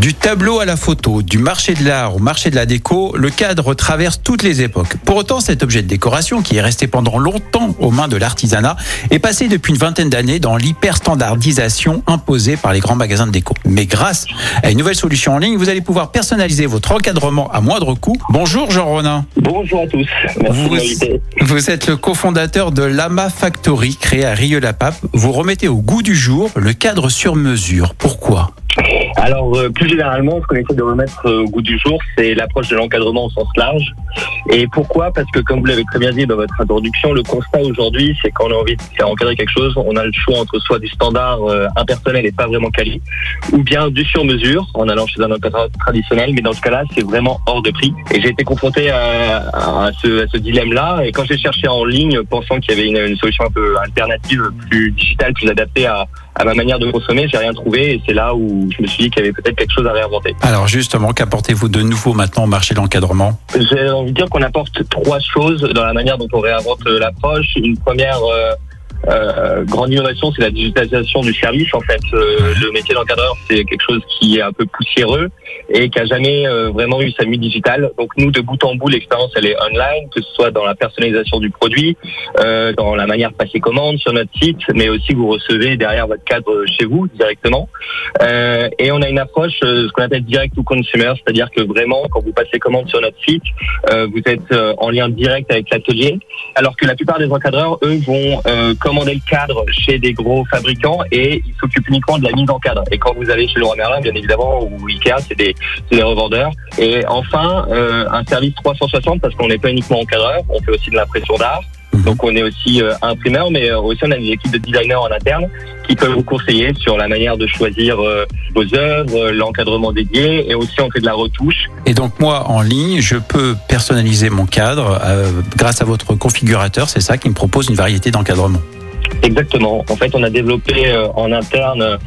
Du tableau à la photo, du marché de l'art au marché de la déco, le cadre traverse toutes les époques. Pour autant, cet objet de décoration, qui est resté pendant longtemps aux mains de l'artisanat, est passé depuis une vingtaine d'années dans l'hyperstandardisation imposée par les grands magasins de déco. Mais grâce à une nouvelle solution en ligne, vous allez pouvoir personnaliser votre encadrement à moindre coût. Bonjour Jean Ronin. Bonjour à tous. Merci Vous, de m'inviter. vous êtes le cofondateur de Lama Factory, créé à Rieux-la-Pape. Vous remettez au goût du jour le cadre sur mesure. Pourquoi? Alors, euh, plus généralement, ce qu'on essaie de remettre euh, au goût du jour, c'est l'approche de l'encadrement au sens large. Et pourquoi? Parce que, comme vous l'avez très bien dit dans votre introduction, le constat aujourd'hui, c'est qu'on a envie de faire encadrer quelque chose, on a le choix entre soit du standard euh, impersonnel et pas vraiment quali, ou bien du sur-mesure, en allant chez un encadreur traditionnel. Mais dans ce cas-là, c'est vraiment hors de prix. Et j'ai été confronté à, ce, dilemme-là. Et quand j'ai cherché en ligne, pensant qu'il y avait une solution un peu alternative, plus digitale, plus adaptée à, à ma manière de consommer, j'ai rien trouvé. Et c'est là où je me suis dit qu'il y avait peut-être quelque chose à réinventer. Alors justement, qu'apportez-vous de nouveau maintenant au marché de l'encadrement? J'ai envie de dire qu'on apporte trois choses dans la manière dont on réinvente euh, l'approche. Une première euh, euh, grande innovation, c'est la digitalisation du service. En fait, Euh, le métier d'encadreur, c'est quelque chose qui est un peu poussiéreux et qui a jamais euh, vraiment eu sa mue digitale. Donc nous, de bout en bout, l'expérience elle est online, que ce soit dans la personnalisation du produit, euh, dans la manière de passer commande sur notre site, mais aussi vous recevez derrière votre cadre chez vous directement. Euh, et on a une approche, euh, ce qu'on appelle direct to consumer, c'est-à-dire que vraiment, quand vous passez commande sur notre site, euh, vous êtes euh, en lien direct avec l'atelier, alors que la plupart des encadreurs, eux, vont euh, commander le cadre chez des gros fabricants et ils s'occupent uniquement de la mise en cadre. Et quand vous allez chez Leroy Merlin, bien évidemment, ou Ikea, c'est des, c'est des revendeurs. Et enfin, euh, un service 360 parce qu'on n'est pas uniquement encadreur, on fait aussi de l'impression d'art. Donc on est aussi euh, imprimeur, mais euh, aussi on a des équipes de designers en interne qui peuvent vous conseiller sur la manière de choisir euh, vos œuvres, l'encadrement dédié, et aussi on fait de la retouche. Et donc moi, en ligne, je peux personnaliser mon cadre euh, grâce à votre configurateur. C'est ça qui me propose une variété d'encadrement. Exactement. En fait, on a développé en interne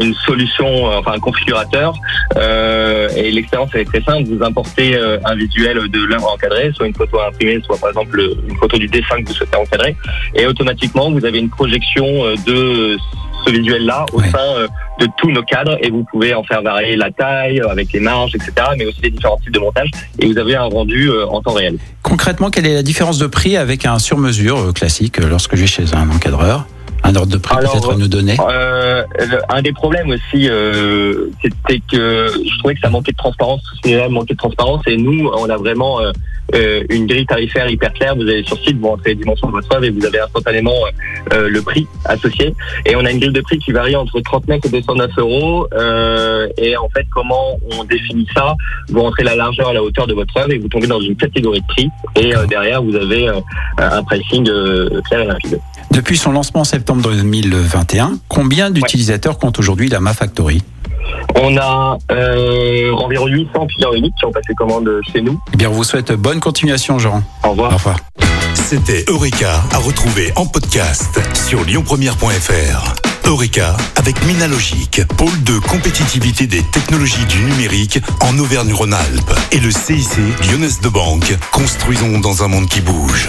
une solution, euh, enfin un configurateur, euh, et l'expérience elle est très simple. Vous importez euh, un visuel de l'œuvre encadrée, soit une photo imprimée, soit par exemple une photo du dessin que vous souhaitez encadrer, et automatiquement vous avez une projection euh, de ce visuel-là au Ouais. sein euh, de tous nos cadres, et vous pouvez en faire varier la taille euh, avec les marges, etc., mais aussi les différents types de montage, et vous avez un rendu euh, en temps réel. Concrètement, quelle est la différence de prix avec un sur-mesure euh, classique euh, lorsque je vais chez un encadreur? Un ordre de prix peut-être à nous donner Euh, un des problèmes aussi, euh, c'était que je trouvais que ça manquait de transparence, tout ce qui manquait de transparence, et nous, on a vraiment euh, euh, une grille tarifaire hyper claire. Vous allez sur site, vous rentrez les dimensions de votre œuvre et vous avez instantanément le prix associé. Et on a une grille de prix qui varie entre 39 et 209 euros. Et en fait, comment on définit ça? Vous rentrez la largeur à la hauteur de votre œuvre et vous tombez dans une catégorie de prix. Et derrière, vous avez un pricing clair et rapide. Depuis son lancement en septembre 2021, combien d'utilisateurs compte aujourd'hui la Ma Factory? On a euh, environ 800 clients uniques qui ont passé commande chez nous. Eh bien, on vous souhaite bonne continuation, Jean. Au revoir. Au revoir. C'était Eureka à retrouver en podcast sur lyonpremière.fr. Eureka avec Minalogic, pôle de compétitivité des technologies du numérique en Auvergne-Rhône-Alpes et le CIC Lyonnaise de Banque. Construisons dans un monde qui bouge.